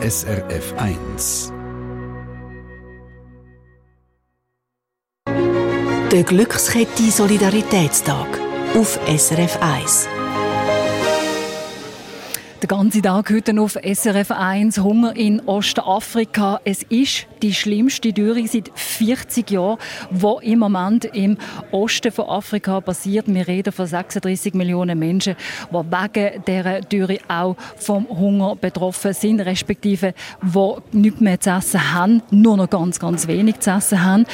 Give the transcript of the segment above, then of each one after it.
SRF 1. Der Glückskette Solidaritätstag auf SRF 1. Der ganze Tag heute auf SRF 1 Hunger in Ostafrika. Es ist die schlimmste Dürre seit 40 Jahren, die im Moment im Osten von Afrika passiert. Wir reden von 36 Millionen Menschen, die wegen dieser Dürre auch vom Hunger betroffen sind, respektive die nichts mehr zu essen haben, nur noch ganz, ganz wenig zu essen haben.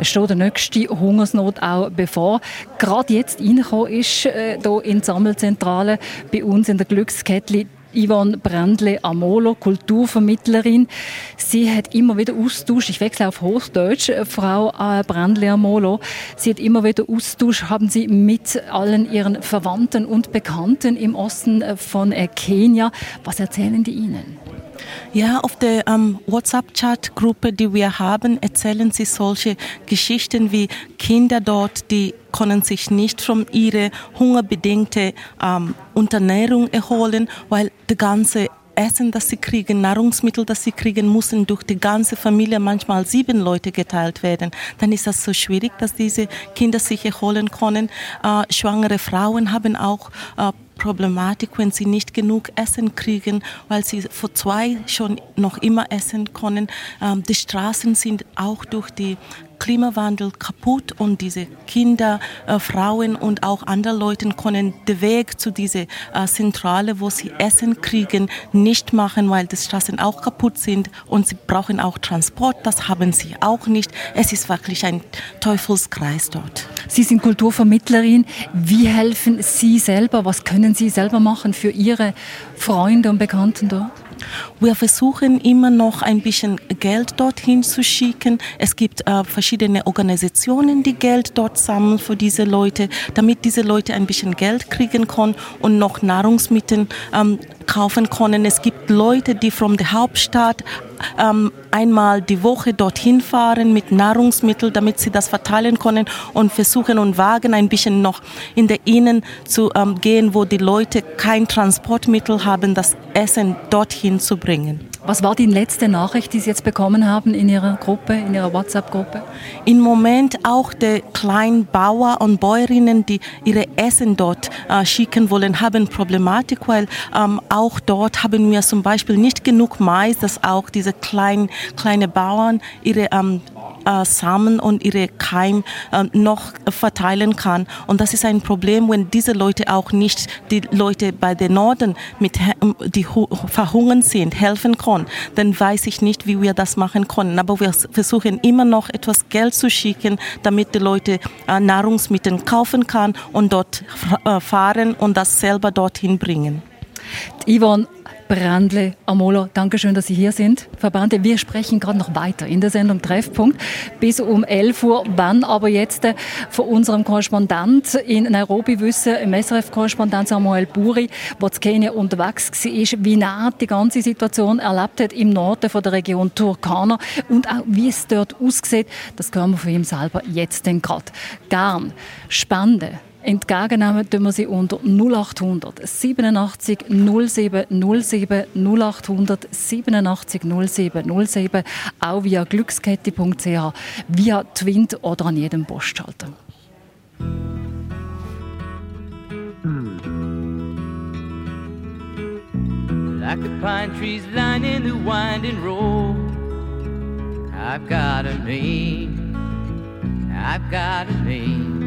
Es steht der nächste Hungersnot auch bevor. Gerade jetzt reingekommen ist, äh, hier in die Sammelzentrale bei uns in der Glückskette Yvonne Brandle Amolo, Kulturvermittlerin. Sie hat immer wieder Austausch, ich wechsle auf Hochdeutsch, äh, Frau äh, Brandle Amolo. Sie hat immer wieder Austausch, haben Sie mit allen Ihren Verwandten und Bekannten im Osten äh, von Kenia. Was erzählen die Ihnen? Ja, auf der ähm, WhatsApp-Chat-Gruppe, die wir haben, erzählen sie solche Geschichten wie Kinder dort, die können sich nicht von ihrer hungerbedingten ähm, Unterernährung erholen, weil die ganze Essen, das sie kriegen, Nahrungsmittel, das sie kriegen, müssen durch die ganze Familie, manchmal sieben Leute geteilt werden. Dann ist das so schwierig, dass diese Kinder sich erholen können. Äh, schwangere Frauen haben auch äh, Problematik, wenn sie nicht genug Essen kriegen, weil sie vor zwei schon noch immer essen können. Ähm, die Straßen sind auch durch die Klimawandel kaputt und diese Kinder, äh, Frauen und auch andere Leute können den Weg zu dieser äh, Zentrale, wo sie Essen kriegen, nicht machen, weil die Straßen auch kaputt sind und sie brauchen auch Transport. Das haben sie auch nicht. Es ist wirklich ein Teufelskreis dort. Sie sind Kulturvermittlerin. Wie helfen Sie selber? Was können Sie selber machen für Ihre Freunde und Bekannten dort? Wir versuchen immer noch ein bisschen Geld dorthin zu schicken. Es gibt äh, verschiedene Organisationen, die Geld dort sammeln für diese Leute, damit diese Leute ein bisschen Geld kriegen können und noch Nahrungsmittel ähm, kaufen können. Es gibt Leute, die von der Hauptstadt ähm, einmal die Woche dorthin fahren mit Nahrungsmitteln, damit sie das verteilen können und versuchen und wagen ein bisschen noch in der Innen zu ähm, gehen, wo die Leute kein Transportmittel haben, das Essen dorthin zu bringen. Was war die letzte Nachricht, die Sie jetzt bekommen haben in Ihrer Gruppe, in Ihrer WhatsApp-Gruppe? Im Moment auch die kleinen Bauer und Bäuerinnen, die ihre Essen dort äh, schicken wollen, haben Problematik, weil ähm, auch dort haben wir zum Beispiel nicht genug Mais, dass auch diese kleinen kleine Bauern ihre ähm, äh, Samen und ihre Keim äh, noch verteilen kann. Und das ist ein Problem, wenn diese Leute auch nicht die Leute bei den Norden, mit, die verhungern sind, helfen können. Dann weiß ich nicht, wie wir das machen können. Aber wir versuchen immer noch etwas Geld zu schicken, damit die Leute äh, Nahrungsmittel kaufen kann und dort äh, fahren und das selber dorthin bringen. Yvonne, Brandle Amola, danke schön, dass Sie hier sind. Brandle, wir sprechen gerade noch weiter in der Sendung Treffpunkt bis um 11 Uhr. Wann aber jetzt äh, von unserem Korrespondent in Nairobi wissen, SRF-Korrespondent Samuel Buri, der zu Kenia unterwegs war, wie nah die ganze Situation erlebt hat im Norden von der Region Turkana und auch wie es dort aussieht, das hören wir von ihm selber jetzt gerade. Gern Spende Entgegennehmen tun wir sie unter 0800 87 07 07 0800 87 07 07 auch via glückskette.ch, via Twint oder an jedem Postschalter. Like the pine trees lining the winding road I've got a name. I've got a name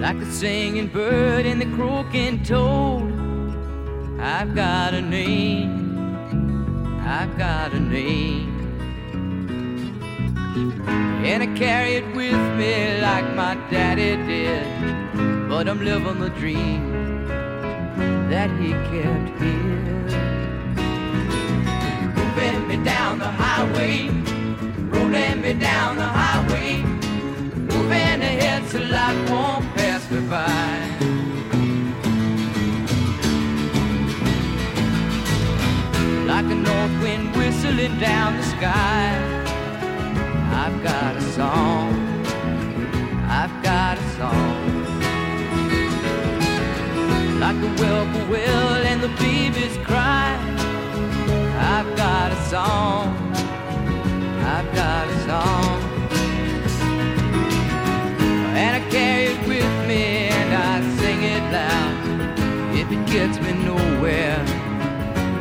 like the singing bird and the croaking toad. I've got a name, I've got a name. And I carry it with me like my daddy did. But I'm living the dream that he kept here. Moving me down the highway, rolling me down the highway, head so life won't pass me by. like a north wind whistling down the sky. I've got a song, I've got a song. Like a whippoorwill and the beavers cry. I've got a song, I've got a song and I carry it with me and I sing it loud. If it gets me nowhere,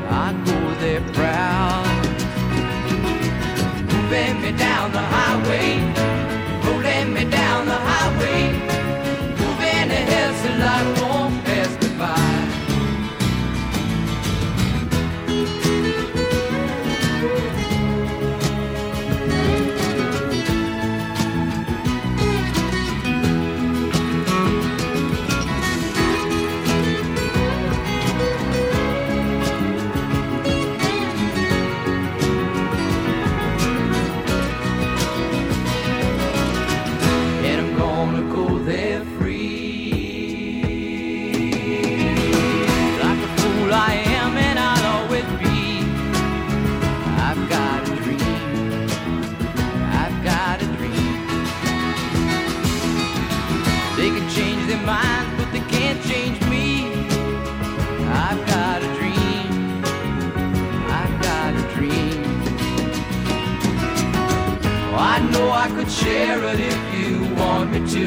I go there proud. Moving me down the highway. Could if you want me to.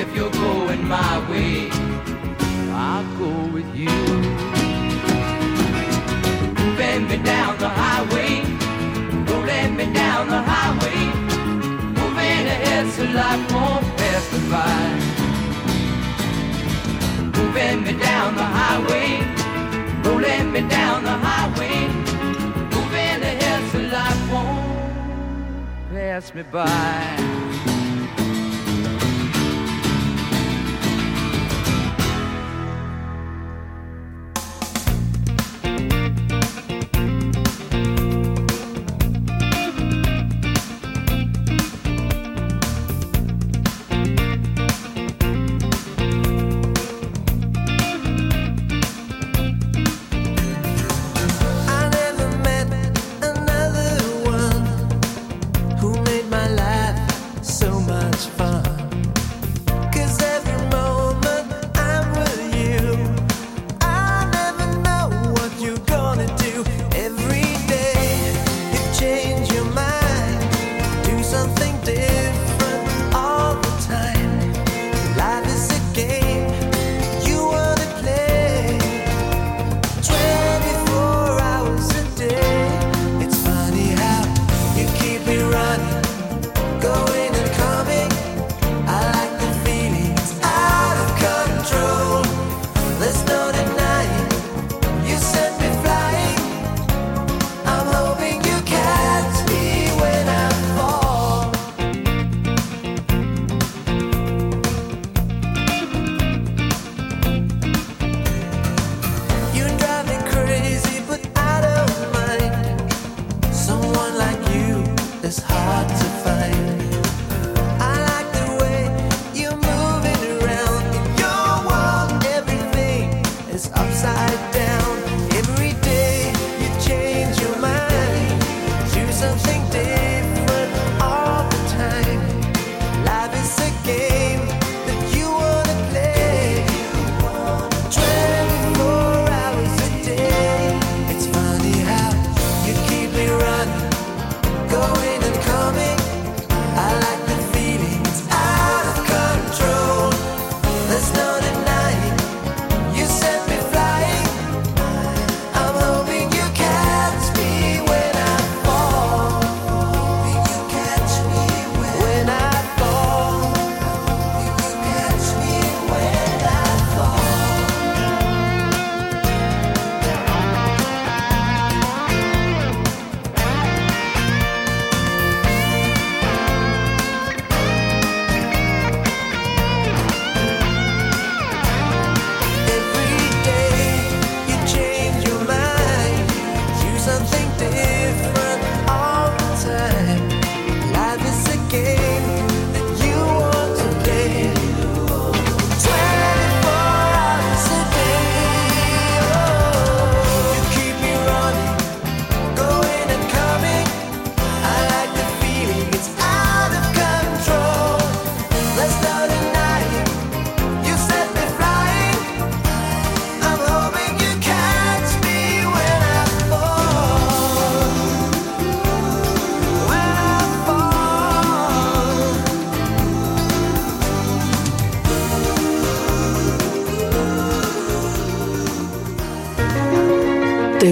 If you're going my way, I'll go with you. Moving me down the highway, rolling me down the highway, moving ahead so life won't pass me by. Moving me down the highway, rolling me down the highway, pass me by.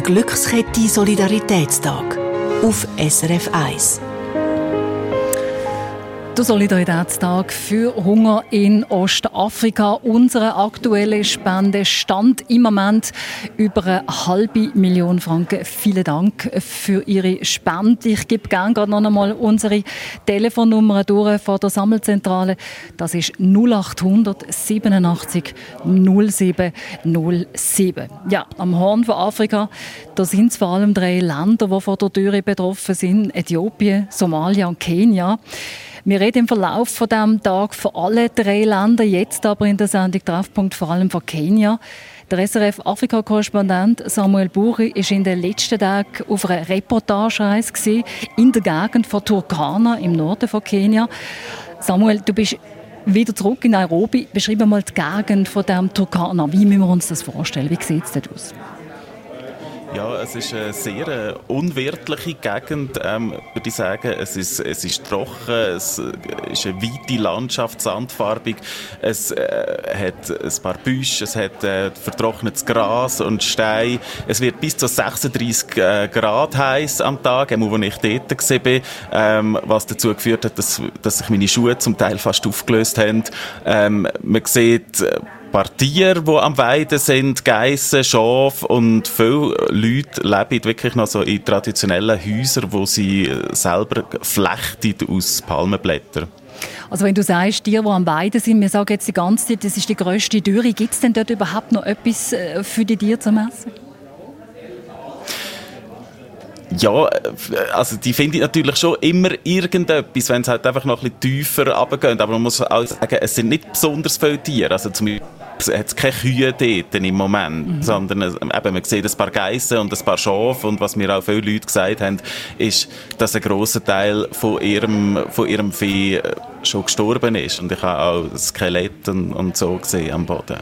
Glückskette Solidaritätstag auf SRF 1. Der Solidaritätstag für Hunger in Ostafrika. Unsere aktuelle Spende stand im Moment über eine halbe Million Franken. Vielen Dank für Ihre Spende. Ich gebe gerne gerade noch einmal unsere Telefonnummer durch von der Sammelzentrale. Das ist 0800 87 07 07. Ja, am Horn von Afrika, da sind es vor allem drei Länder, die von der Dürre betroffen sind. Äthiopien, Somalia und Kenia. Wir reden im Verlauf von diesem Tag von allen drei Ländern, jetzt aber in der Sendung Treffpunkt vor allem von Kenia. Der SRF-Afrika-Korrespondent Samuel Buri ist in den letzten Tagen auf einer Reportagereise in der Gegend von Turkana im Norden von Kenia. Samuel, du bist wieder zurück in Nairobi. Beschreib mal die Gegend von dem Turkana. Wie müssen wir uns das vorstellen? Wie sieht es dort aus? Ja, es ist eine sehr äh, unwirtliche Gegend, ähm, würde ich sagen. Es ist, es ist trocken, es ist eine weite Landschaft, sandfarbig. Es äh, hat ein paar Büsche, es hat äh, vertrocknetes Gras und Stein. Es wird bis zu 36 äh, Grad heiß am Tag, wo ich dort war, ähm, was dazu geführt hat, dass, dass sich meine Schuhe zum Teil fast aufgelöst haben. Ähm, man sieht äh, paar Tiere, die am Weiden sind, Geissen, Schafe und viele Leute leben wirklich noch so in traditionellen Häusern, wo sie selber flechten aus Palmenblättern. Also wenn du sagst, Tiere, die am Weiden sind, wir sagen jetzt die ganze Zeit, das ist die grösste Dürre, gibt es denn dort überhaupt noch etwas äh, für die Tiere zu essen? Ja, äh, also die finde ich natürlich schon immer irgendetwas, wenn es halt einfach noch ein bisschen tiefer runtergeht. Aber man muss auch sagen, es sind nicht besonders viele Tiere. Also zum hat es keine Kühe dort im Moment, mhm. sondern eben, man sieht ein paar Geissen und ein paar Schafe und was mir auch viele Leute gesagt haben, ist, dass ein grosser Teil von ihrem, von ihrem Vieh äh, schon gestorben ist und ich habe auch Skelett und, so gesehen am Boden.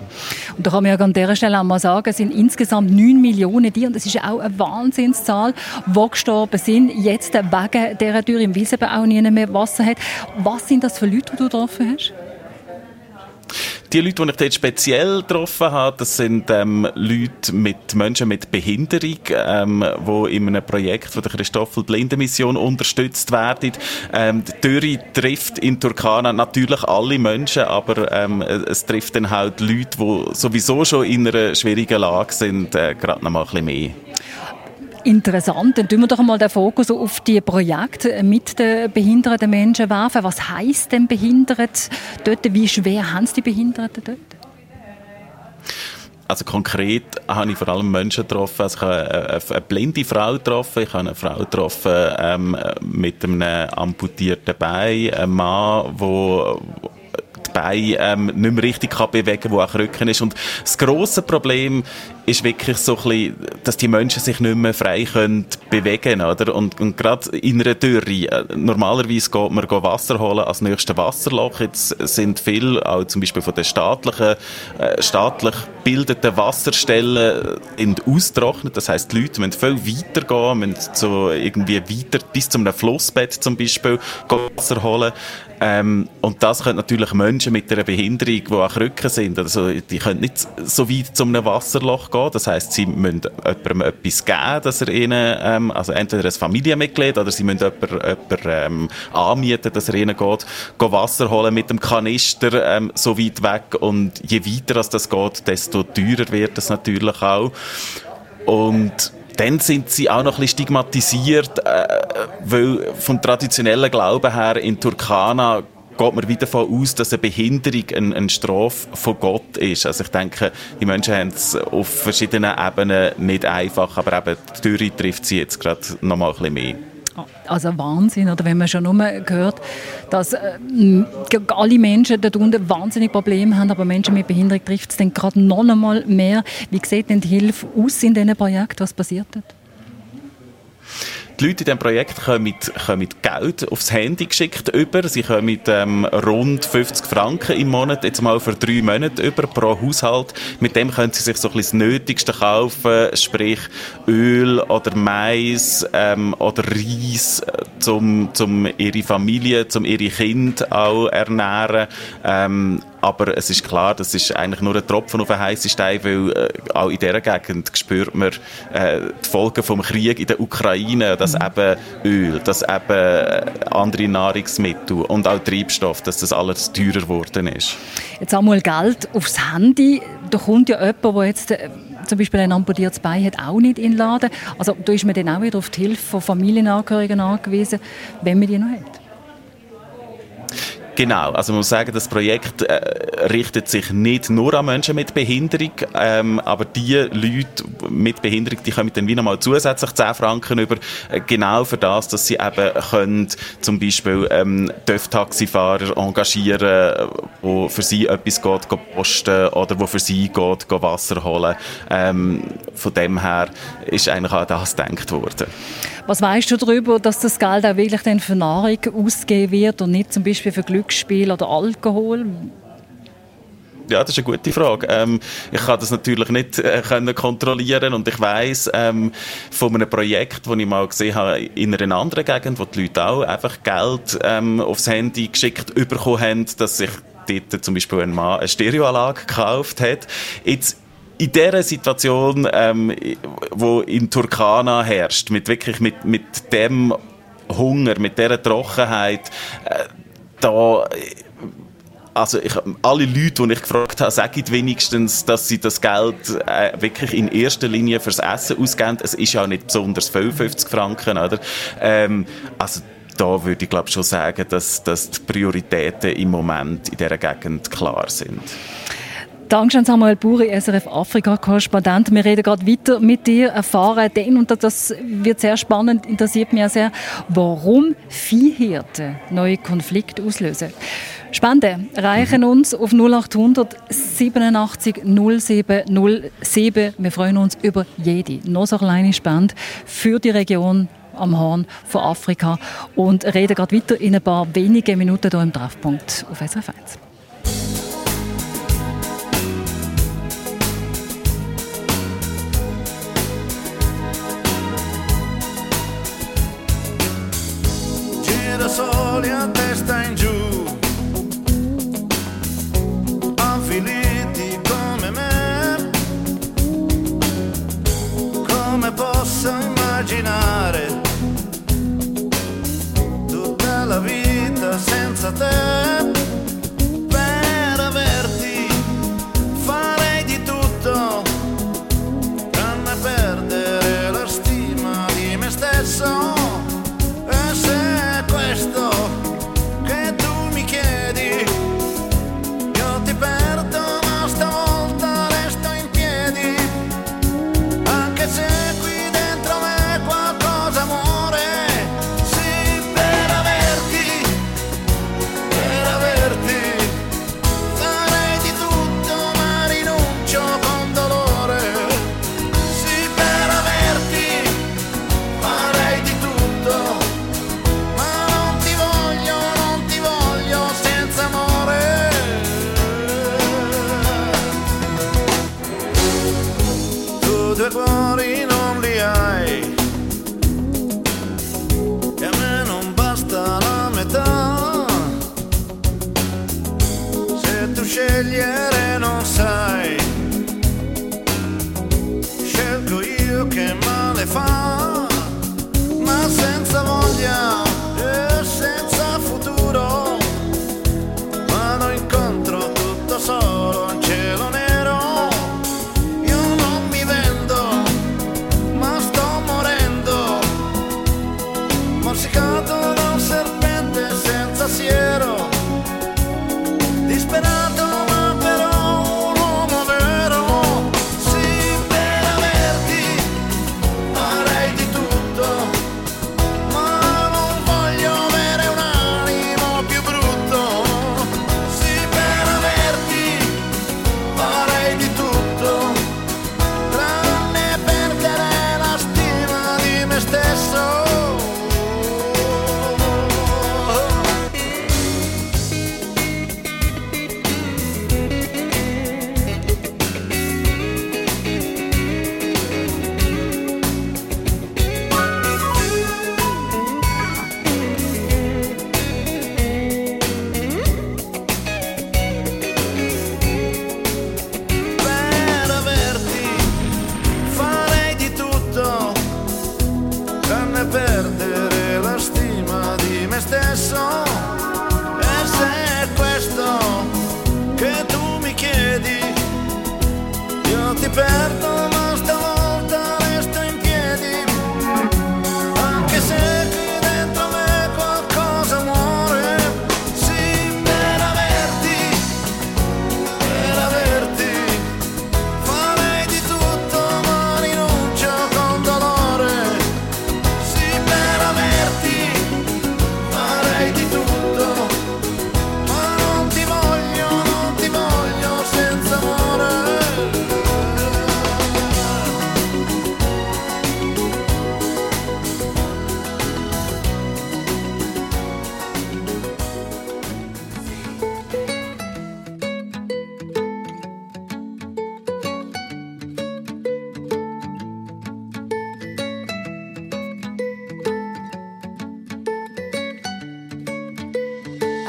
Und da kann man ja an dieser Stelle auch mal sagen, es sind insgesamt 9 Millionen Tiere und das ist ja auch eine Wahnsinnszahl, die gestorben sind, jetzt wegen dieser Tür im Wiesenbau auch nicht mehr Wasser hat. Was sind das für Leute, die du getroffen hast? Die Leute, die ich dort speziell getroffen habe, das sind ähm, Leute mit Menschen mit Behinderung, ähm, die in einem Projekt von der Christoffel Blindenmission unterstützt werden. Ähm, die Dürre trifft in Turkana natürlich alle Menschen, aber ähm, es trifft dann halt Leute, die sowieso schon in einer schwierigen Lage sind, äh, gerade noch mal ein bisschen mehr. Interessant. Dann tun wir doch mal den Fokus auf die Projekte mit den behinderten Menschen werfen. Was heißt denn behindert dort? Wie schwer haben es die Behinderten dort? Also konkret habe ich vor allem Menschen getroffen. Also ich habe eine, blinde Frau getroffen, ich habe eine Frau getroffen ähm, mit einem amputierten Bein, einen Mann, der die Beine ähm, nicht mehr richtig bewegen kann, der auch Rücken ist. Und das grosse Problem ist wirklich so ein bisschen, dass die Menschen sich nicht mehr frei können bewegen oder? Und, und gerade in einer Dürre, normalerweise geht man Wasser holen als nächstes Wasserloch. Jetzt sind viele, auch zum Beispiel von den staatlichen, äh, staatlich gebildeten Wasserstellen äh, in austrocknet. Das heisst, die Leute müssen viel weiter gehen, müssen so irgendwie weiter bis zu einem Flussbett zum Beispiel Wasser holen. Ähm, und das können natürlich Menschen mit einer Behinderung, die auch Krücken sind, also die können nicht so weit zu einem Wasserloch gehen. Das heißt, sie müssen jemandem etwas geben, dass er ihnen, ähm, also entweder ein Familienmitglied oder sie müssen jemanden, jemanden ähm, anmieten, dass er ihnen geht, geht Wasser holen mit dem Kanister ähm, so weit weg. Und je weiter als das geht, desto teurer wird es natürlich auch. Und dann sind sie auch noch ein bisschen stigmatisiert, äh, weil vom traditionellen Glauben her in Turkana geht man wieder davon aus, dass eine Behinderung eine, eine Strafe von Gott ist. Also ich denke, die Menschen haben es auf verschiedenen Ebenen nicht einfach, aber eben die Dürre trifft sie jetzt gerade noch mal ein bisschen mehr. Also Wahnsinn, oder wenn man schon nur hört, dass äh, alle Menschen dort unten wahnsinnig Probleme haben, aber Menschen mit Behinderung trifft es dann gerade noch einmal mehr. Wie sieht denn die Hilfe aus in diesem Projekt? Was passiert dort? Die Leute in diesem Projekt kommen, kommen Geld aufs Handy geschickt über. Sie kommen ähm, rund 50 Franken im Monat, jetzt mal für drei Monate über pro Haushalt. Mit dem können sie sich so ein bisschen das Nötigste kaufen, sprich Öl oder Mais ähm, oder Reis, zum, zum ihre Familie, zum ihre Kinder auch ernähren. Ähm, aber es ist klar, das ist eigentlich nur ein Tropfen auf einen heißen Stein, weil äh, auch in dieser Gegend spürt man äh, die Folgen vom Krieg in der Ukraine, dass mhm. eben Öl, dass eben äh, andere Nahrungsmittel und auch Treibstoff, dass das alles teurer geworden ist. Jetzt einmal Geld aufs Handy. Da kommt ja jemand, der jetzt äh, zum Beispiel ein amputiertes Bein hat, auch nicht in den Laden. Also da ist man dann auch wieder auf die Hilfe von Familienangehörigen angewiesen, wenn man die noch hat. Genau, also man muss sagen, das Projekt äh, richtet sich nicht nur an Menschen mit Behinderung, ähm, aber die Leute mit Behinderung, die kommen dann wieder mal zusätzlich 10 Franken über, äh, genau für das, dass sie eben können zum Beispiel ähm, TÜV-Taxifahrer engagieren, wo für sie etwas geht, geht posten oder wo für sie geht, geht Wasser holen. Ähm, von dem her ist eigentlich auch das gedacht worden. Was weißt du darüber, dass das Geld auch wirklich dann für Nahrung ausgegeben wird und nicht zum Beispiel für Glücksspiel oder Alkohol? Ja, das ist eine gute Frage. Ähm, ich kann das natürlich nicht äh, können kontrollieren und ich weiß ähm, von einem Projekt, das ich mal gesehen habe in einer anderen Gegend, wo die Leute auch einfach Geld ähm, aufs Handy geschickt bekommen haben, dass sich dort zum Beispiel ein Mann eine Stereoanlage gekauft hat. Jetzt in dieser Situation, ähm, wo in Turkana herrscht, mit wirklich mit, mit dem Hunger, mit dieser Trockenheit, äh, da also ich, alle Leute, die ich gefragt habe, sagen wenigstens, dass sie das Geld äh, wirklich in erster Linie fürs Essen ausgeben. Es ist ja nicht besonders 55 Franken, oder? Ähm, also da würde ich glaube schon sagen, dass, dass die Prioritäten im Moment in dieser Gegend klar sind. Dankeschön Samuel Buri, SRF Afrika-Korrespondent. Wir reden gerade weiter mit dir, erfahren den, und das wird sehr spannend, interessiert mich sehr, warum Viehhirte neue Konflikte auslösen. Spenden erreichen uns auf 0800 87 07 07. Wir freuen uns über jede, noch so kleine Spende für die Region am Horn von Afrika und reden gerade weiter in ein paar wenigen Minuten hier im Treffpunkt auf SRF 1. até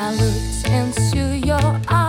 I looked into your eyes,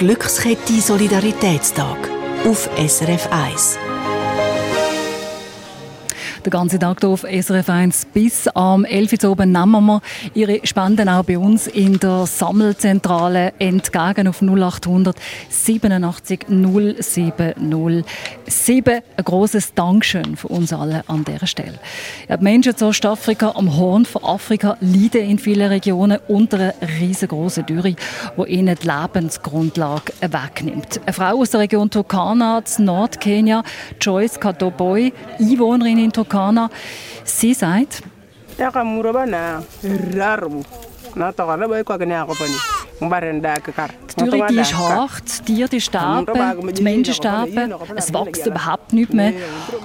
Glückskette Solidaritätstag auf SRF 1. Den ganzen Tag auf SRF 1 bis am 11 Uhr oben nehmen wir Ihre Spenden auch bei uns in der Sammelzentrale entgegen auf 0800 87 070 7. Ein grosses Dankeschön für uns alle an dieser Stelle. Ja, die Menschen zu Ostafrika am Horn von Afrika leiden in vielen Regionen unter einer riesengroßen Dürre, die ihnen die Lebensgrundlage wegnimmt. Eine Frau aus der Region Turkana, Nordkenia, Joyce Katoboy, Einwohnerin in Turkana, sie sagt, die Dürre die ist hart, die Tiere die sterben, die Menschen sterben, es wächst überhaupt nicht mehr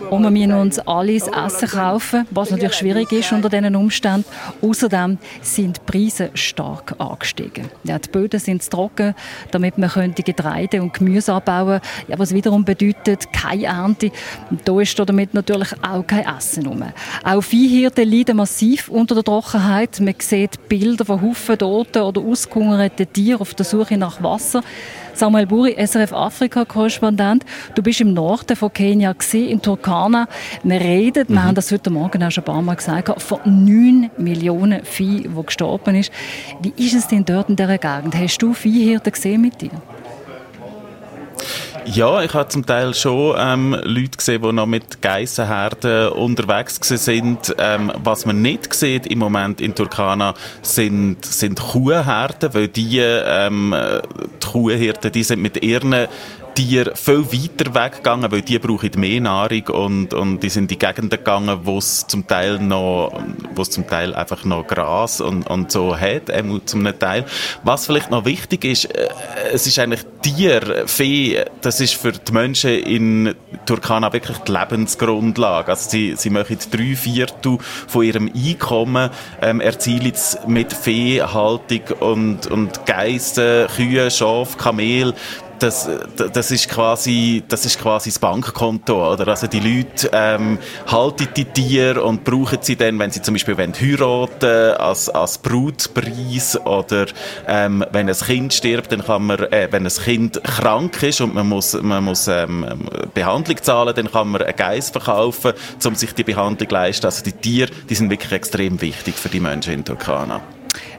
und wir müssen uns alles Essen kaufen, was natürlich schwierig ist unter diesen Umständen. Außerdem sind die Preise stark angestiegen. Ja, die Böden sind trocken, damit man könnte Getreide und Gemüse anbauen ja, was wiederum bedeutet keine Ernte. Und da ist damit natürlich auch kein Essen rum. Auch Viehhirten leiden massiv unter der Trockenheit. Man sieht Bilder von Haufen toten oder ausgehungerten Tieren auf der Suche nach Wasser. Samuel Buri, SRF Afrika-Korrespondent. Du bist im Norden von Kenia, gewesen, in Turkana. Wir reden, wir haben das heute Morgen auch schon ein paar Mal gesagt, von 9 Millionen Vieh, die gestorben ist. Wie ist es denn dort in dieser Gegend? Hast du Viehhirten gesehen mit dir? Ja, ich habe zum Teil schon ähm, Leute gesehen, die noch mit Geissenherden unterwegs sind. Ähm, was man nicht sieht im Moment in Turkana sind, sind Kuhherden, weil die, ähm, die Kuhhirten, die sind mit ihren Tiere viel weiter weggegangen, weil die brauchen mehr Nahrung und, und die sind in die Gegenden gegangen, wo es zum Teil noch, wo es zum Teil einfach noch Gras und, und so hat, ähm, zum Teil. Was vielleicht noch wichtig ist, äh, es ist eigentlich Tier, Vieh, das ist für die Menschen in Turkana wirklich die Lebensgrundlage. Also sie, sie machen drei Viertel von ihrem Einkommen ähm, erzielen mit Viehhaltung und, und Geissen, Kühe, Schaf, Kamel das, das ist quasi, das ist quasi das Bankkonto, oder? Also die Leute ähm, halten die Tiere und brauchen sie dann, wenn sie zum Beispiel wollen heiraten, als, als Brutpreis oder ähm, wenn ein Kind stirbt, dann kann man, äh, wenn ein Kind krank ist und man muss, man muss ähm, Behandlung zahlen, dann kann man einen Geist verkaufen, um sich die Behandlung zu leisten. Also die Tiere, die sind wirklich extrem wichtig für die Menschen in Turkana.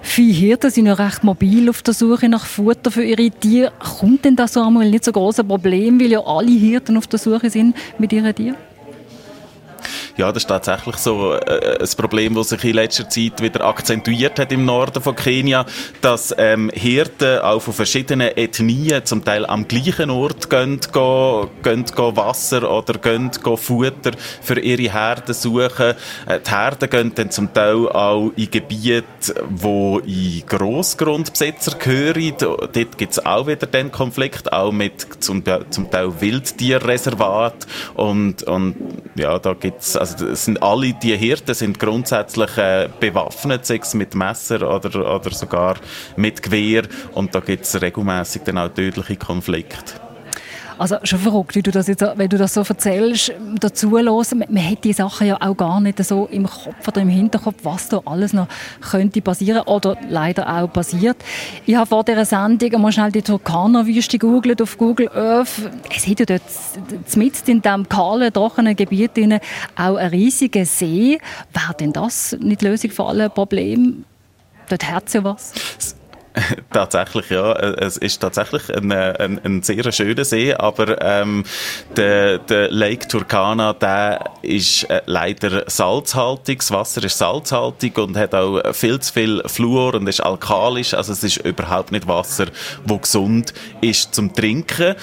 Viele Hirten sind ja recht mobil auf der Suche nach Futter für ihre Tiere. Kommt denn das so einmal nicht so große Problem, weil ja alle Hirten auf der Suche sind mit ihren Tieren? Ja, das ist tatsächlich so äh, ein Problem, das sich in letzter Zeit wieder akzentuiert hat im Norden von Kenia, dass ähm, Hirten auch von verschiedenen Ethnien zum Teil am gleichen Ort gehen, gehen, gehen, Wasser oder gehen, gehen Futter für ihre Herden suchen. Äh, die Herden gehen dann zum Teil auch in Gebiete, wo in Grossgrundbesitzer gehören. Dort gibt es auch wieder den Konflikt, auch mit zum, zum Teil Wildtierreservat und, und ja, da gibt's also sind alle die Hirten sind grundsätzlich äh, bewaffnet, sei es mit Messer oder, oder sogar mit Gewehr und da gibt es regelmäßig dann auch tödliche Konflikte. Also schon verrückt, wie du das jetzt, wenn du das so erzählst, dazu los. Man, man hat die Sachen ja auch gar nicht so im Kopf oder im Hinterkopf, was da alles noch könnte passieren oder leider auch passiert. Ich habe vor dieser Sendung einmal schnell die Turkana-Wüste gegoogelt auf Google Earth. Es hat ja dort mitten in diesem kahlen, trockenen Gebiet auch einen riesigen See. Wäre denn das nicht die Lösung für alle Probleme? Dort hat es ja was. tatsächlich, ja. Es ist tatsächlich ein, ein, ein sehr schöner See, aber ähm, der, der Lake Turkana, der ist äh, leider salzhaltig. Das Wasser ist salzhaltig und hat auch viel zu viel Fluor und ist alkalisch. Also es ist überhaupt nicht Wasser, das gesund ist zum Trinken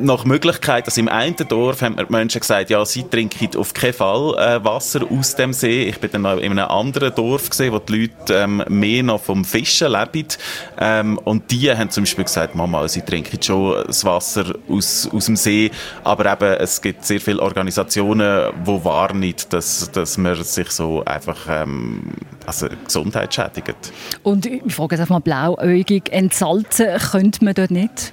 nach Möglichkeit, dass im einen Dorf haben die Menschen gesagt, ja, sie trinken auf keinen Fall äh, Wasser aus dem See. Ich bin dann in einem anderen Dorf gesehen, wo die Leute ähm, mehr noch vom Fischen leben. Ähm, und die haben zum Beispiel gesagt, Mama, sie trinken schon das Wasser aus, aus dem See. Aber eben, es gibt sehr viele Organisationen, die warnen, dass, dass man sich so einfach ähm, also Gesundheit schädigt. Und ich frage jetzt einfach mal blauäugig, entsalzen könnte man dort nicht?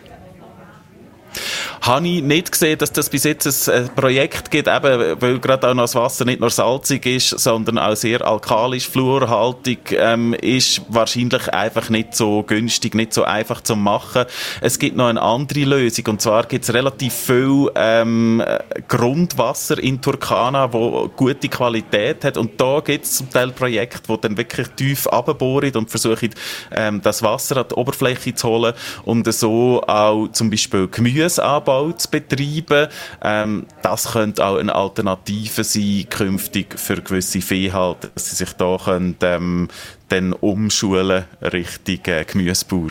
Habe ich nicht gesehen, dass das bis jetzt ein Projekt gibt, eben, weil gerade auch noch das Wasser nicht nur salzig ist, sondern auch sehr alkalisch, fluorhaltig ähm, ist, wahrscheinlich einfach nicht so günstig, nicht so einfach zu machen. Es gibt noch eine andere Lösung und zwar gibt es relativ viel ähm, Grundwasser in Turkana, wo gute Qualität hat und da gibt es zum Teil Projekte, wo dann wirklich tief abbohren und versuchen, ähm, das Wasser an die Oberfläche zu holen und so auch zum Beispiel Gemüse anbauen Ackerbau zu betreiben. Ähm, das könnte auch eine Alternative sein, künftig für gewisse Viehhalter, dass sie sich da können, ähm, dann umschulen Richtung äh, Gemüsebauer.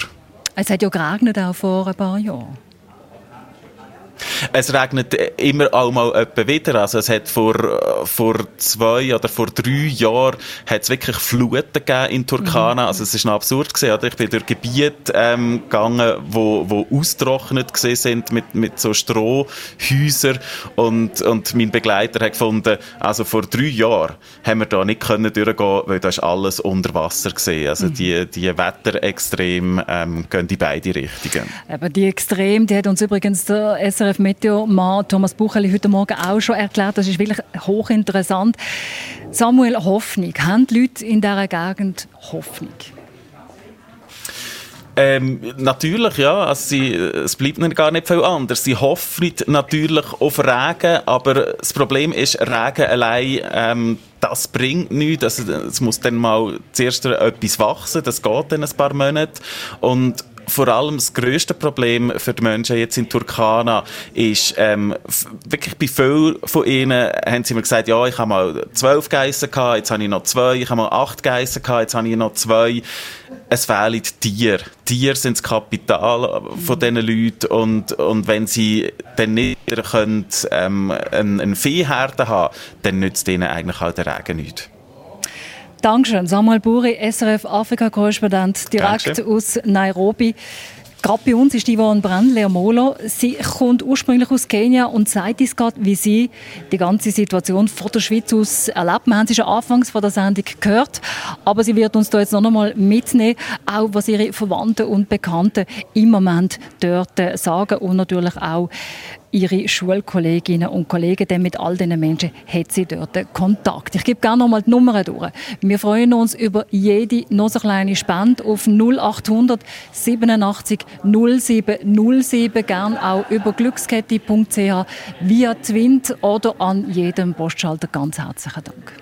Es hat ja geregnet auch vor ein paar Jahren. Es regnet immer auch mal etwa wieder. Also es hat vor, vor zwei oder vor drei Jahren hat es wirklich Fluten gegeben in Turkana. Mhm. Also es ist noch absurd gewesen. Oder? Ich bin durch Gebiete ähm, gegangen, wo, wo austrocknet gesehen sind mit, mit so Strohhäusern und, und mein Begleiter hat gefunden, also vor drei Jahren haben wir da nicht können durchgehen, weil da ist alles unter Wasser gesehen. Also mhm. die, die Wetterextreme ähm, gehen in beide Richtungen. Aber die Extrem, die hat uns übrigens der SRF Meteormann Thomas Bucheli heute Morgen auch schon erklärt. Das ist wirklich hochinteressant. Samuel, Hoffnung. Haben die Leute in dieser Gegend Hoffnung? Ähm, natürlich, ja. Also sie, es bleibt ihnen gar nicht viel anders. Sie hoffen natürlich auf Regen, aber das Problem ist, Regen allein, ähm, das bringt nichts. Also, es muss dann mal zuerst etwas wachsen. Das geht dann ein paar Monate. Und vor allem das grösste Problem für die Menschen jetzt in Turkana ist, ähm, wirklich bei vielen von ihnen haben sie mir gesagt, ja, ich habe mal zwölf Geissen gehabt, jetzt habe ich noch zwei, ich habe mal acht Geissen gehabt, jetzt habe ich noch zwei. Es fehlen Tiere. Tiere sind das Kapital von diesen Leuten und, und wenn sie dann nicht können, ähm, einen, einen Viehherde haben, dann nützt ihnen eigentlich auch der Regen nicht. Dankeschön, Samuel Buri, SRF Afrika-Korrespondent, direkt Dankeschön. aus Nairobi. Gerade bei uns ist Yvonne Brandler Molo. Sie kommt ursprünglich aus Kenia und sagt uns gerade, wie sie die ganze Situation vor der Schweiz aus erlebt. Wir haben sie schon anfangs von der Sendung gehört, aber sie wird uns da jetzt noch einmal mitnehmen, auch was ihre Verwandten und Bekannten im Moment dort äh, sagen und natürlich auch ihre Schulkolleginnen und Kollegen, denn mit all diesen Menschen hat sie dort Kontakt. Ich gebe gerne nochmal die Nummern durch. Wir freuen uns über jede noch so kleine Spende auf 0800 87 07 07, gern auch über glückskette.ch via Twint oder an jedem Postschalter. Ganz herzlichen Dank.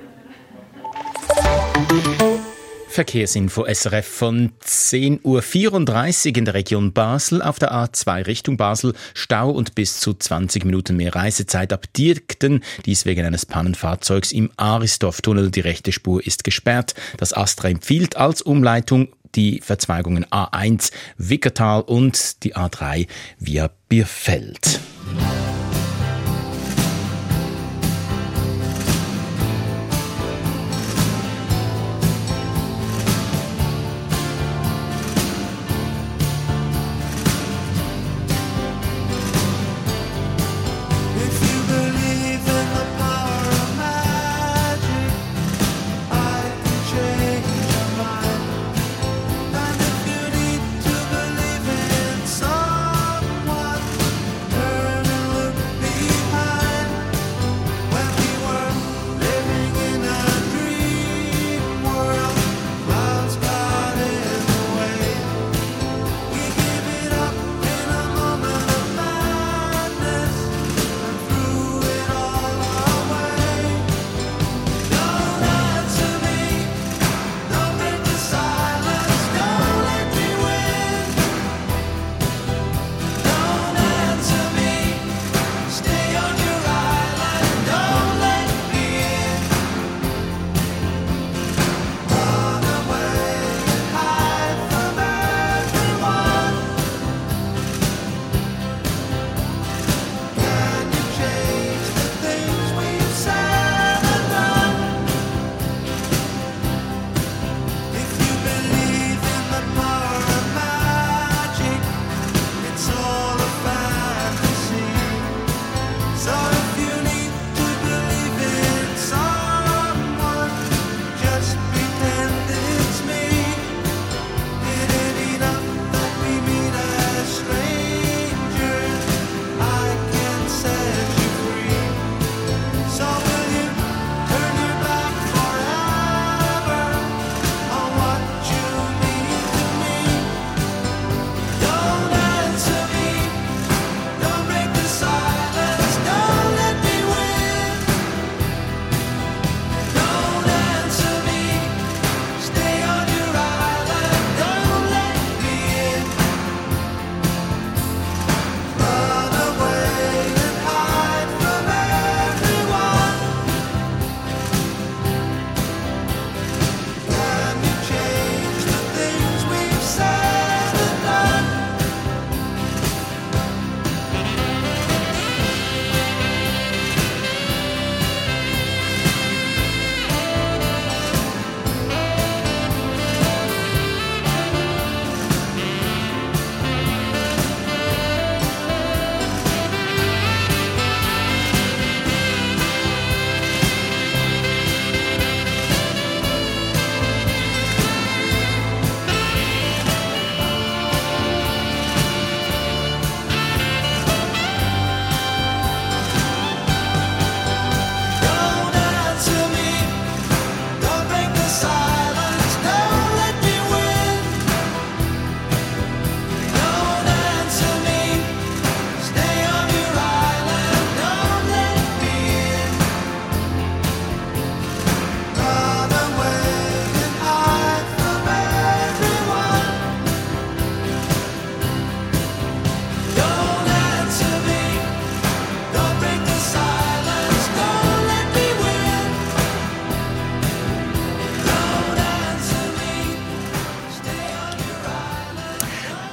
Verkehrsinfo SRF von 10.34 Uhr in der Region Basel auf der A2 Richtung Basel. Stau und bis zu 20 Minuten mehr Reisezeit ab Dirkten. Dies wegen eines Pannenfahrzeugs im Arisdorf-Tunnel. Die rechte Spur ist gesperrt. Das Astra empfiehlt als Umleitung die Verzweigungen A1 Wickertal und die A3 via Bierfeld.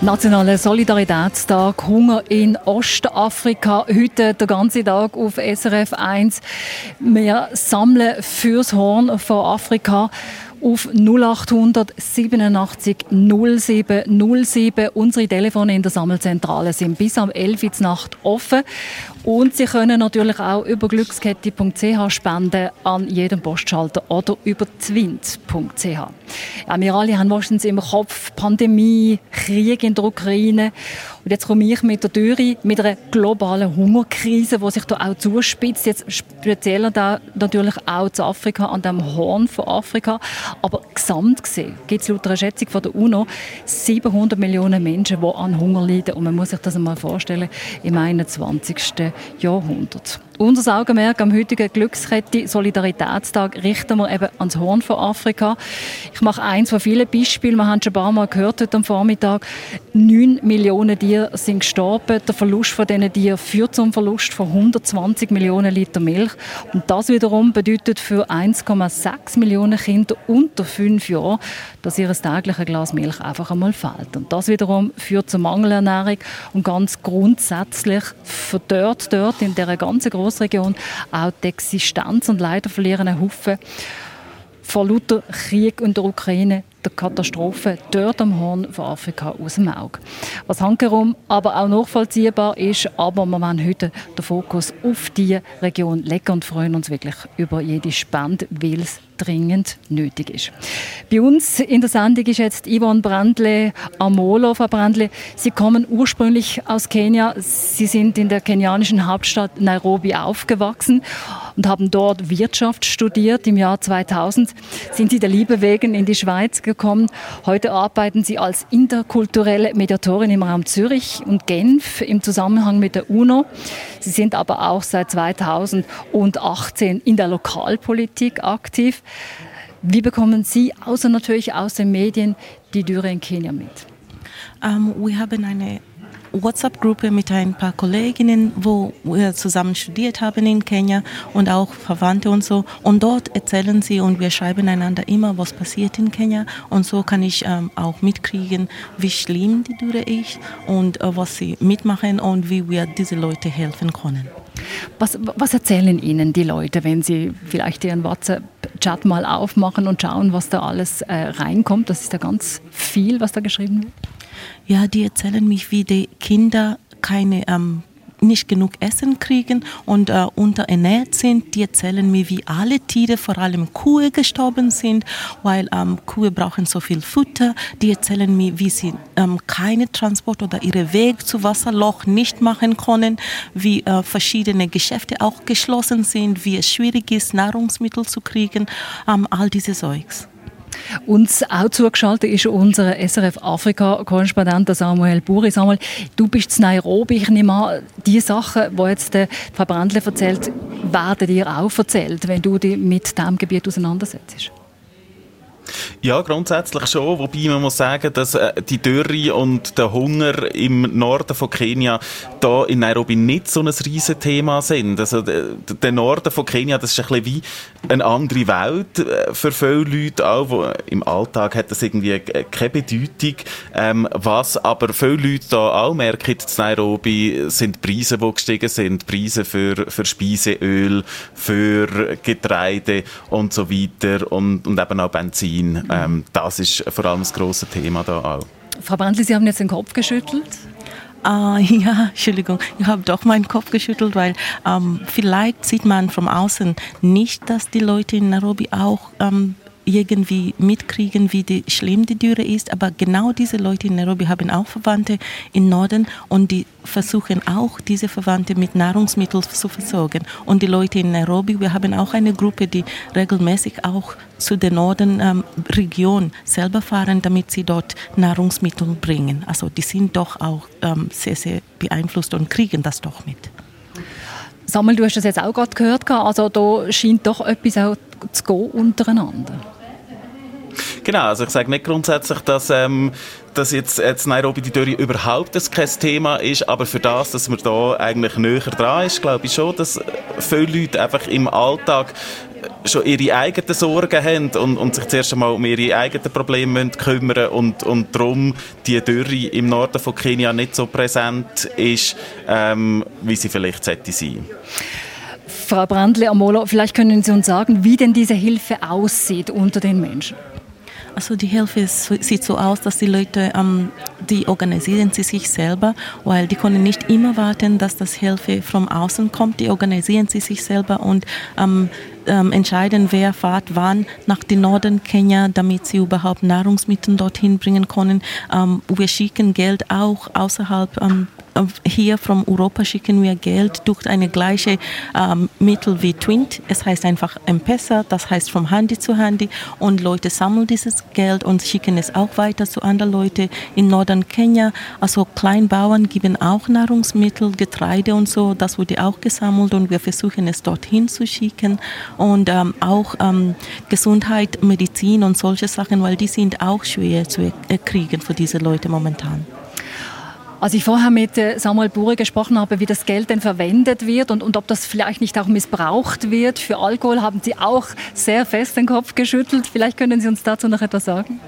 Nationaler Solidaritätstag, Hunger in Ostafrika. Heute den ganzen Tag auf SRF 1. Wir sammeln fürs Horn von Afrika auf 0800 87 07 07. Unsere Telefone in der Sammelzentrale sind bis am 11 Uhr Nacht offen. Und Sie können natürlich auch über glückskette.ch spenden an jedem Postschalter oder über zwint.ch. Ja, wir alle haben wahrscheinlich im Kopf Pandemie, Krieg in der Ukraine. Und jetzt komme ich mit der Dürre, mit einer globalen Hungerkrise, die sich da auch zuspitzt. Jetzt speziell da natürlich auch zu Afrika, an dem Horn von Afrika. Aber gesamt gesehen gibt es laut einer Schätzung von der UNO 700 Millionen Menschen, die an Hunger leiden. Und man muss sich das einmal vorstellen, im 21. Jahrhundert. Unser Augenmerk am heutigen Glückskette Solidaritätstag richten wir eben ans Horn von Afrika. Ich mache eins von vielen Beispielen. Wir haben schon ein paar Mal gehört heute am Vormittag. Neun Millionen Tiere sind gestorben. Der Verlust von diesen Tieren führt zum Verlust von 120 Millionen Liter Milch. Und das wiederum bedeutet für 1,6 Millionen Kinder unter fünf Jahren, dass ihr tägliches Glas Milch einfach einmal fehlt. Und das wiederum führt zur Mangelernährung und ganz grundsätzlich verdörrt dort in dieser ganzen Großregion auch die Existenz und leider verlieren ein Haufen vor lauter Krieg in der Ukraine der Katastrophe dort am Horn von Afrika aus dem Auge. Was handherum aber auch nachvollziehbar ist, aber wir wollen heute den Fokus auf die Region legen und freuen uns wirklich über jede Spende, weil es dringend nötig ist. Bei uns in der Sendung ist jetzt Yvonne Brandle Amolo. Frau Brandle, Sie kommen ursprünglich aus Kenia. Sie sind in der kenianischen Hauptstadt Nairobi aufgewachsen und haben dort Wirtschaft studiert. Im Jahr 2000 sind Sie der Liebe wegen in die Schweiz gekommen. Heute arbeiten Sie als interkulturelle Mediatorin im Raum Zürich und Genf im Zusammenhang mit der UNO. Sie sind aber auch seit 2018 in der Lokalpolitik aktiv. Wie bekommen Sie, außer natürlich aus den Medien, die Dürre in Kenia mit? Ähm, wir haben eine WhatsApp-Gruppe mit ein paar Kolleginnen, wo wir zusammen studiert haben in Kenia und auch Verwandte und so. Und dort erzählen sie und wir schreiben einander immer, was passiert in Kenia. Und so kann ich ähm, auch mitkriegen, wie schlimm die Dürre ist und äh, was sie mitmachen und wie wir diese Leute helfen können. Was, was erzählen Ihnen die Leute, wenn Sie vielleicht Ihren WhatsApp-Chat mal aufmachen und schauen, was da alles äh, reinkommt? Das ist ja ganz viel, was da geschrieben wird. Ja, die erzählen mich, wie die Kinder keine ähm, nicht genug Essen kriegen und äh, unterernährt sind. Die erzählen mir, wie alle Tiere, vor allem Kühe, gestorben sind, weil ähm, Kühe brauchen so viel Futter. Die erzählen mir, wie sie ähm, keine Transport oder ihren Weg zu Wasserloch nicht machen können, wie äh, verschiedene Geschäfte auch geschlossen sind, wie es schwierig ist, Nahrungsmittel zu kriegen, ähm, all diese Zeugs. Uns auch zugeschaltet ist unser SRF Afrika-Korrespondent Samuel Buri. Samuel, du bist in Nairobi. Ich nehme an, die Sachen, die jetzt Frau Brandle erzählt, werden dir auch erzählt, wenn du dich mit diesem Gebiet auseinandersetzt. Ja, grundsätzlich schon. Wobei man muss sagen, dass äh, die Dürre und der Hunger im Norden von Kenia da in Nairobi nicht so ein riesen Thema sind. Also der Norden von Kenia, das ist ein bisschen wie eine andere Welt äh, für viele Leute auch. Wo, Im Alltag hat das irgendwie äh, keine Bedeutung. Ähm, was aber viele Leute da auch merken in Nairobi, sind Preise, die gestiegen sind. Preise für, für Speiseöl, für Getreide und so weiter und, und eben auch Benzin. Ähm, das ist vor allem das grosse Thema da auch. Frau Brandli, Sie haben jetzt den Kopf geschüttelt. Ah, ja, Entschuldigung, ich habe doch meinen Kopf geschüttelt, weil ähm, vielleicht sieht man von außen nicht, dass die Leute in Nairobi auch ähm, irgendwie mitkriegen, wie die, schlimm die Dürre ist. Aber genau diese Leute in Nairobi haben auch Verwandte im Norden und die versuchen auch, diese Verwandte mit Nahrungsmitteln zu versorgen. Und die Leute in Nairobi, wir haben auch eine Gruppe, die regelmäßig auch zu der Norden-Region selber fahren, damit sie dort Nahrungsmittel bringen. Also die sind doch auch ähm, sehr, sehr beeinflusst und kriegen das doch mit. Samuel, du hast das jetzt auch gerade gehört. Also da scheint doch etwas auch zu gehen untereinander. Genau, also ich sage nicht grundsätzlich, dass, ähm, dass jetzt, jetzt Nairobi die Dürre überhaupt kein Thema ist, aber für das, dass man da eigentlich näher dran ist, glaube ich schon, dass viele Leute einfach im Alltag schon ihre eigenen Sorgen haben und, und sich zuerst einmal um ihre eigenen Probleme kümmern und, und darum die Dürre im Norden von Kenia nicht so präsent ist, ähm, wie sie vielleicht sollte sein. Frau Brandle Amolo, vielleicht können Sie uns sagen, wie denn diese Hilfe aussieht unter den Menschen. Also die Hilfe sieht so aus, dass die Leute, ähm, die organisieren sie sich selber, weil die können nicht immer warten, dass das Hilfe von außen kommt. Die organisieren sie sich selber und ähm, ähm, entscheiden, wer fährt wann nach dem Norden Kenia, damit sie überhaupt Nahrungsmittel dorthin bringen können. Wir schicken Geld auch außerhalb hier von Europa schicken wir Geld durch eine gleiche ähm, Mittel wie Twint. Es heißt einfach M-Pesa, das heißt vom Handy zu Handy und Leute sammeln dieses Geld und schicken es auch weiter zu anderen Leuten in Norden Kenia. Also Kleinbauern geben auch Nahrungsmittel, Getreide und so, das wurde auch gesammelt und wir versuchen es dorthin zu schicken und ähm, auch ähm, Gesundheit, Medizin und solche Sachen, weil die sind auch schwer zu kriegen für diese Leute momentan. Als ich vorher mit äh, Samuel Bure gesprochen habe, wie das Geld denn verwendet wird und, und ob das vielleicht nicht auch missbraucht wird für Alkohol, haben Sie auch sehr fest den Kopf geschüttelt. Vielleicht können Sie uns dazu noch etwas sagen?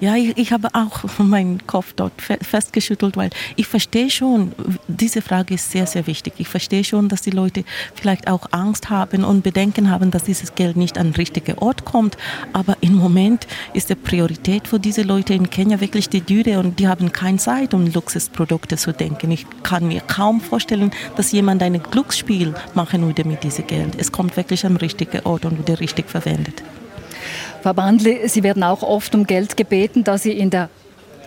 Ja, ich, ich habe auch meinen Kopf dort fe- festgeschüttelt, weil ich verstehe schon, diese Frage ist sehr, sehr wichtig. Ich verstehe schon, dass die Leute vielleicht auch Angst haben und Bedenken haben, dass dieses Geld nicht an den richtigen Ort kommt. Aber im Moment ist die Priorität für diese Leute in Kenia wirklich die Dürre und die haben keine Zeit, um Luxusprodukte zu denken. Ich kann mir kaum vorstellen, dass jemand ein Glücksspiel machen würde mit diesem Geld. Es kommt wirklich am richtigen Ort und wird richtig verwendet. Frau Brandli, Sie werden auch oft um Geld gebeten, da Sie in der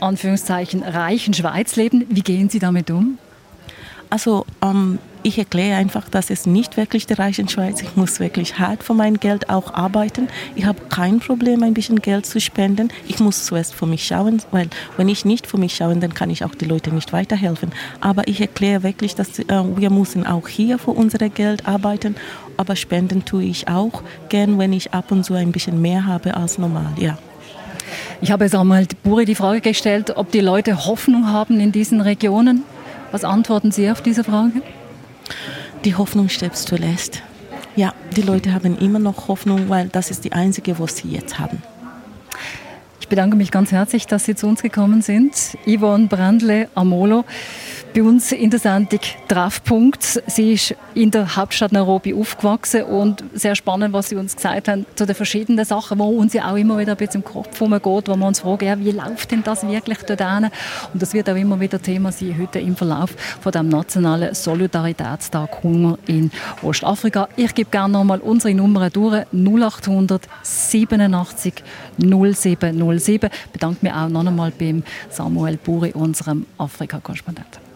Anführungszeichen reichen Schweiz leben. Wie gehen Sie damit um? Also ähm, ich erkläre einfach, dass es nicht wirklich der reichen Schweiz. Ich muss wirklich hart für mein Geld auch arbeiten. Ich habe kein Problem, ein bisschen Geld zu spenden. Ich muss zuerst für mich schauen, weil wenn ich nicht für mich schaue, dann kann ich auch die Leute nicht weiterhelfen. Aber ich erkläre wirklich, dass äh, wir müssen auch hier für unser Geld arbeiten. Aber spenden tue ich auch gern, wenn ich ab und zu ein bisschen mehr habe als normal. Ja. Ich habe Samuel Buri die Frage gestellt, ob die Leute Hoffnung haben in diesen Regionen. Was antworten Sie auf diese Frage? Die Hoffnung stirbt zuletzt. Ja, die Leute haben immer noch Hoffnung, weil das ist die einzige, was sie jetzt haben. Ich bedanke mich ganz herzlich, dass Sie zu uns gekommen sind. Yvonne Brandle Amolo, bei uns in der Sendung Treffpunkt. Sie ist in der Hauptstadt Nairobi aufgewachsen und sehr spannend, was Sie uns gesagt haben zu den verschiedenen Sachen, wo uns ja auch immer wieder ein bisschen im Kopf rumgeht, wo wir uns fragen, ja, wie läuft denn das wirklich dort hin? Und das wird auch immer wieder Thema sein heute im Verlauf von dem nationalen Solidaritätstag Hunger in Ostafrika. Ich gebe gerne nochmal unsere Nummern durch, 0800 87 0707. Bedanke mich auch noch einmal beim Samuel Buri, unserem Afrika-Korrespondenten.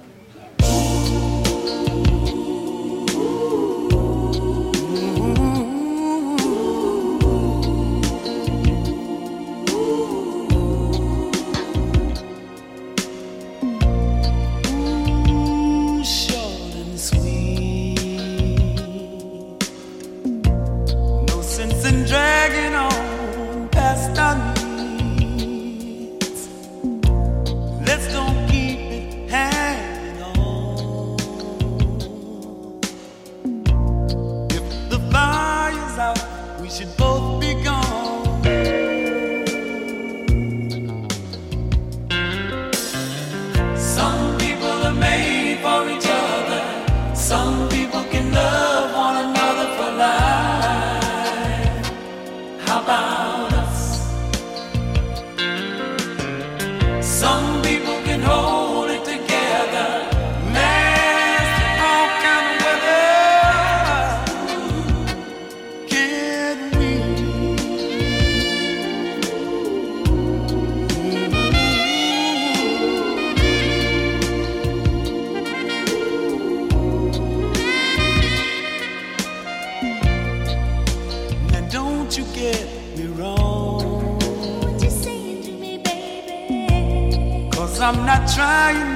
Dragging on past our needs. Let's don't trying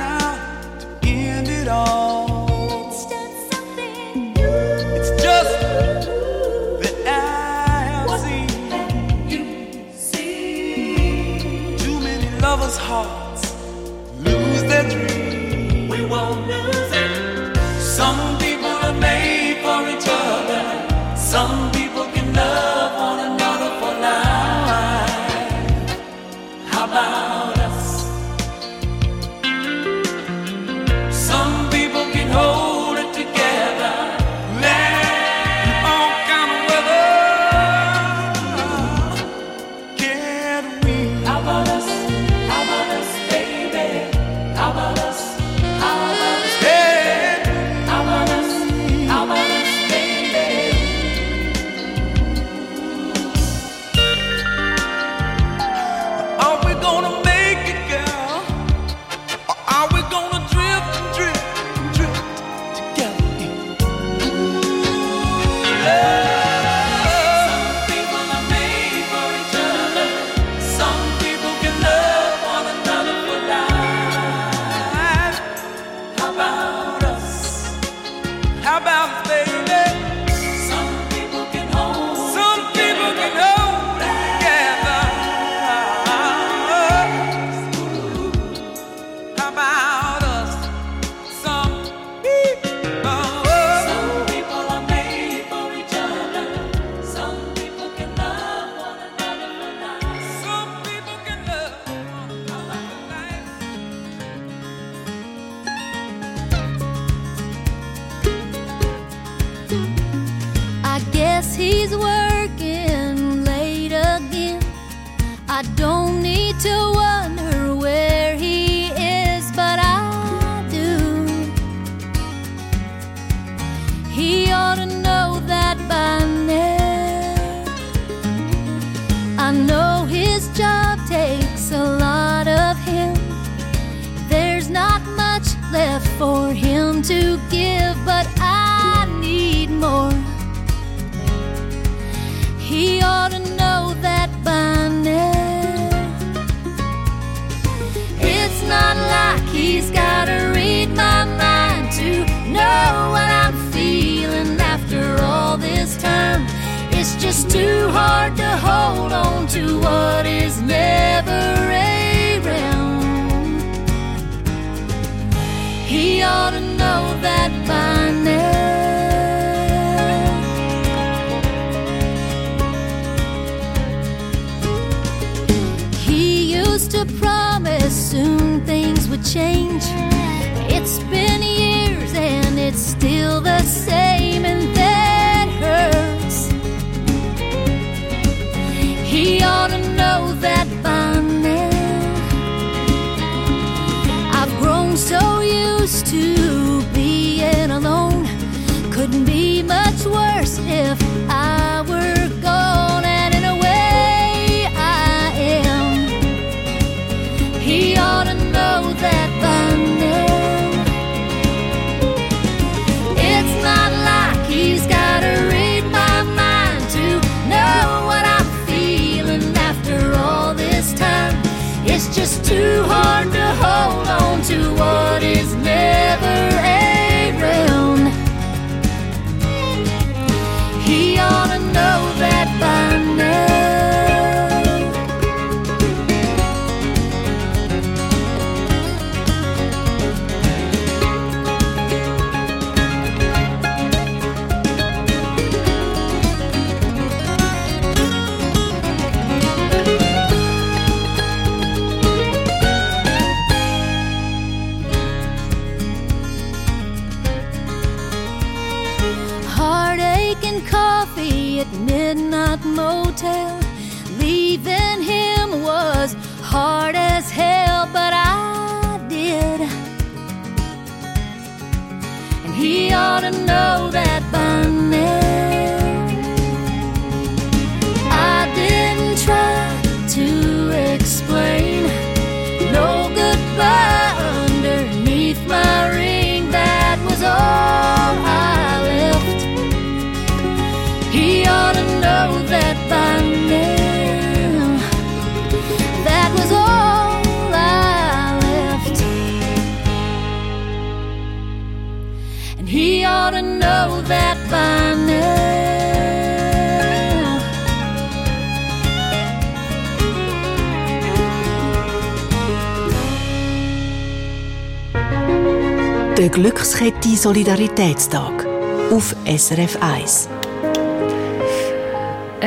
Glückskette Solidaritätstag auf SRF 1.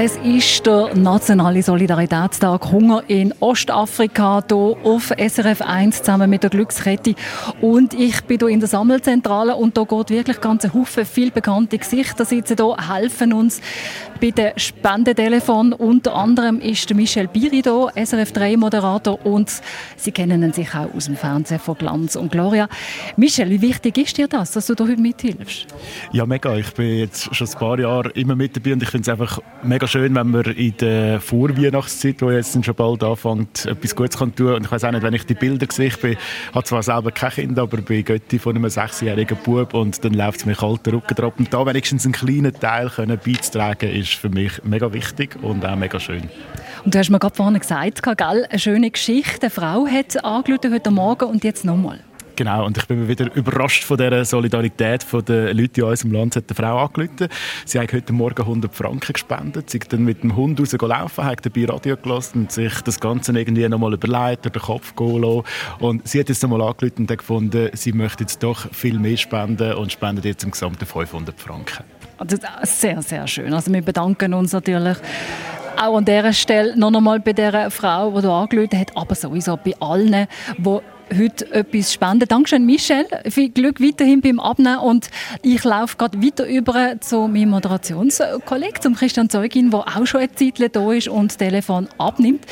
Es ist der nationale Solidaritätstag Hunger in Ostafrika hier auf SRF 1 zusammen mit der Glückskette. Und ich bin hier in der Sammelzentrale und da geht wirklich ganz ein Haufen viel bekannte Gesichter sitzen hier, helfen uns bei den Spendetelefon. Unter anderem ist Michel Biri hier, SRF 3 Moderator und Sie kennen ihn sicher auch aus dem Fernsehen von Glanz und Gloria. Michel, wie wichtig ist dir das, dass du da heute mithilfst? Ja, mega. Ich bin jetzt schon ein paar Jahre immer mit dabei und ich finde es einfach mega schön, wenn man in der Vorweihnachtszeit, wo jetzt schon bald anfängt, etwas Gutes kann tun. Und ich weiß auch nicht, wenn ich die Bilder sehe, ich bin, habe zwar selber kein Kind, aber bin Götti von einem sechsjährigen Bub und dann läuft es mir kalt den Rücken drauf. Und da wenigstens einen kleinen Teil können beizutragen, ist für mich mega wichtig und auch mega schön. Und du hast mir gerade vorhin gesagt, gell? eine schöne Geschichte. Eine Frau hat heute Morgen und jetzt nochmal. Genau, und ich bin wieder überrascht von der Solidarität der Leute in unserem Land. Es hat eine Frau angerufen. Sie hat heute Morgen 100 Franken gespendet. Sie ist dann mit dem Hund rausgelaufen, hat dabei Radio gelassen und sich das Ganze irgendwie nochmal überlegt, durch den Kopf gehen lassen. Und sie hat jetzt nochmal angerufen und gefunden, sie möchte jetzt doch viel mehr spenden und spendet jetzt im Gesamten 500 Franken. Also, sehr, sehr schön. Also wir bedanken uns natürlich auch an dieser Stelle noch einmal bei dieser Frau, die hier angerufen hat, aber sowieso bei allen, die heute etwas spenden. Dankeschön, Michel. Viel Glück weiterhin beim Abnehmen. Und ich laufe gerade weiter über zu meinem Moderationskollegen, zum Christian Zeugin, der auch schon eine Zeit da ist und das Telefon abnimmt.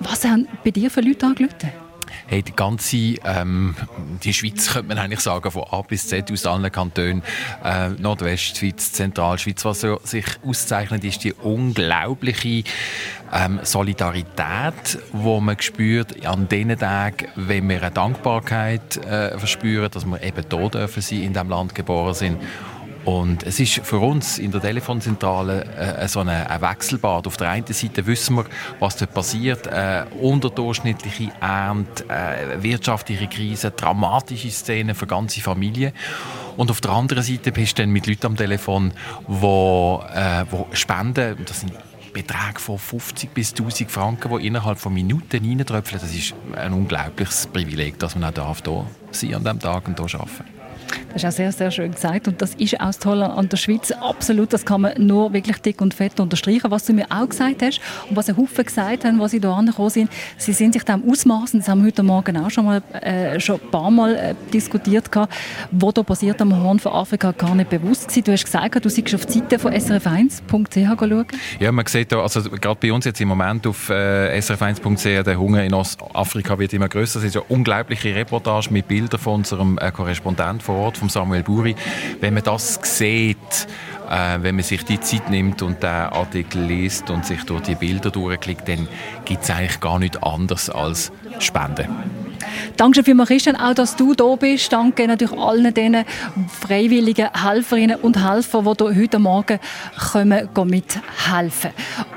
Was haben bei dir für Leute angerufen? Hey, die ganze ähm, die Schweiz könnte man eigentlich sagen, von A bis Z aus allen Kantonen, äh, Nordwestschweiz, Zentralschweiz. Was sich auszeichnet, ist die unglaubliche ähm, Solidarität, wo man spürt an den Tagen, wenn wir eine Dankbarkeit äh, verspüren, dass wir eben da dürfen sein, in diesem Land geboren sind. Und es ist für uns in der Telefonzentrale äh, so eine, ein Wechselbad. Auf der einen Seite wissen wir, was dort passiert, äh, unterdurchschnittliche Ernte, äh, wirtschaftliche Krise, dramatische Szenen für ganze Familien. Und auf der anderen Seite bist du dann mit Leuten am Telefon, wo, äh, wo spenden, das sind Beträge von 50 bis 1000 Franken, die innerhalb von Minuten reintröpfeln. Das ist ein unglaubliches Privileg, dass man auch darf, hier sein an diesem Tag und hier arbeiten Das ist auch sehr, sehr schön gesagt. Und das ist auch das Tolle an der Schweiz. Absolut, das kann man nur wirklich dick und fett unterstreichen. Was du mir auch gesagt hast und was ein Haufen gesagt haben, als sie hier angekommen sind, sie sind sich dem ausmaßen, das haben wir heute Morgen auch schon, mal, äh, schon ein paar Mal äh, diskutiert, gehabt, was da passiert am Horn von Afrika, gar nicht bewusst gewesen. Du hast gesagt, du seist auf die Seite von srf1.ch schauen. Ja, man sieht da, also gerade bei uns jetzt im Moment auf äh, srf1.ch, der Hunger in Ostafrika wird immer größer. Es ist eine unglaubliche Reportage mit Bildern von unserem äh, Korrespondent vor Ort, von Samuel Buri. Wenn man das sieht, äh, wenn man sich die Zeit nimmt und den Artikel liest und sich durch die Bilder durchklickt, dann gibt es eigentlich gar nichts anderes als Spenden. Danke vielmals, Christian, auch dass du da bist. Danke natürlich allen diesen freiwilligen Helferinnen und Helfern, die hier heute Morgen kommen, mithelfen.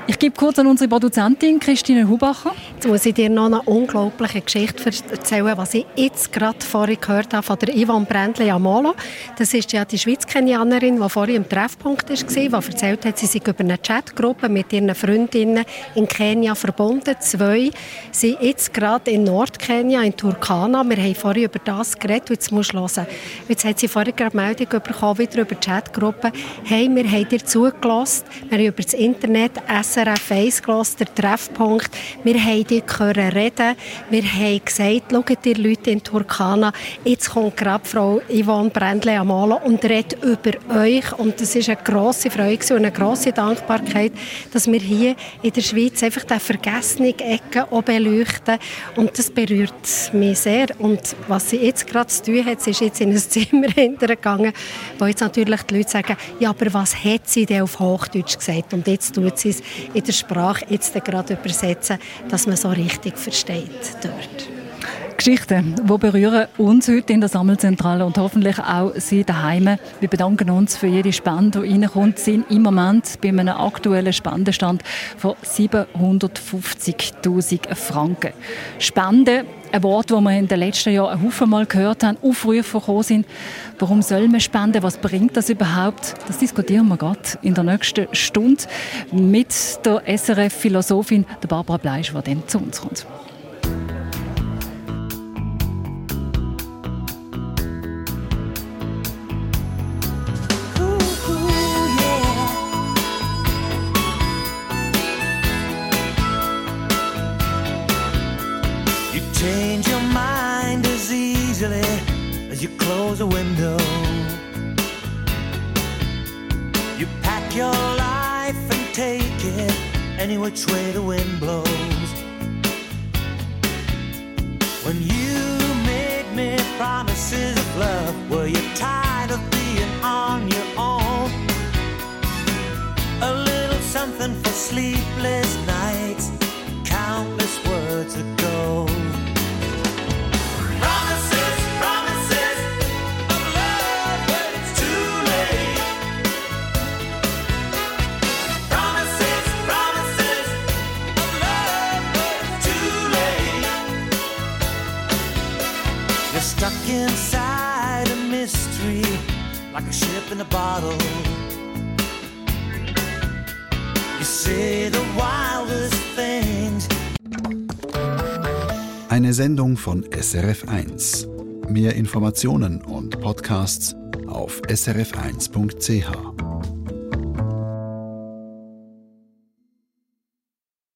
Ich gebe kurz an unsere Produzentin Christine Hubacher. Jetzt muss ich dir noch eine unglaubliche Geschichte erzählen, was ich jetzt gerade vorhin gehört habe von der Yvonne Brändli Amolo. Das ist ja die Schweiz-Kenianerin, die vorhin im Treffpunkt war, die erzählt hat, sie sei über eine Chatgruppe mit ihren Freundinnen in Kenia verbunden. Zwei sind jetzt gerade in Nordkenia, in Turkana. Wir haben vorhin über das geredet, jetzt musst du hören. Jetzt hat sie vorhin gerade Meldung bekommen, wieder über die Chatgruppe. Hey, wir haben dir zugelassen, wir haben über das Internet SRF 1 gelassen, der Treffpunkt. Wir haben dich hören reden. Wir haben gesagt, schaut ihr Leute in Turkana, jetzt kommt gerade Frau Yvonne Brändle Amalo und redet über euch. Und das ist eine grosse Freude und eine grosse Dankbarkeit, dass wir hier in der Schweiz einfach diese vergessene Ecke beleuchten. Und das berührt mich sehr. Und was sie jetzt gerade zu tun hat, sie ist jetzt in ein Zimmer hintergegangen, wo jetzt natürlich die Leute sagen, ja, aber was hat sie denn auf Hochdeutsch gesagt? Und jetzt tut sie es in der Sprache jetzt gerade übersetzen, dass man so richtig versteht dort. Geschichten, die berühren uns heute in der Sammelzentrale und hoffentlich auch Sie daheim. Wir bedanken uns für jede Spende, die reinkommt. Wir sind im Moment bei einem aktuellen Spendenstand von 750'000 Franken. Spenden, ein Wort, das wir in den letzten Jahren ein Haufen Mal gehört haben, Aufrufe gekommen sind. Warum soll man spenden? Was bringt das überhaupt? Das diskutieren wir gerade in der nächsten Stunde mit der SRF-Philosophin Barbara Bleisch, die dann zu uns kommt. Which way the wind blows. When you made me promises of love, were you tired of being on your own? A little something for sleepless in a bottle. You say the wildest things. Eine Sendung von SRF1. Mehr Informationen und Podcasts auf srf1.ch.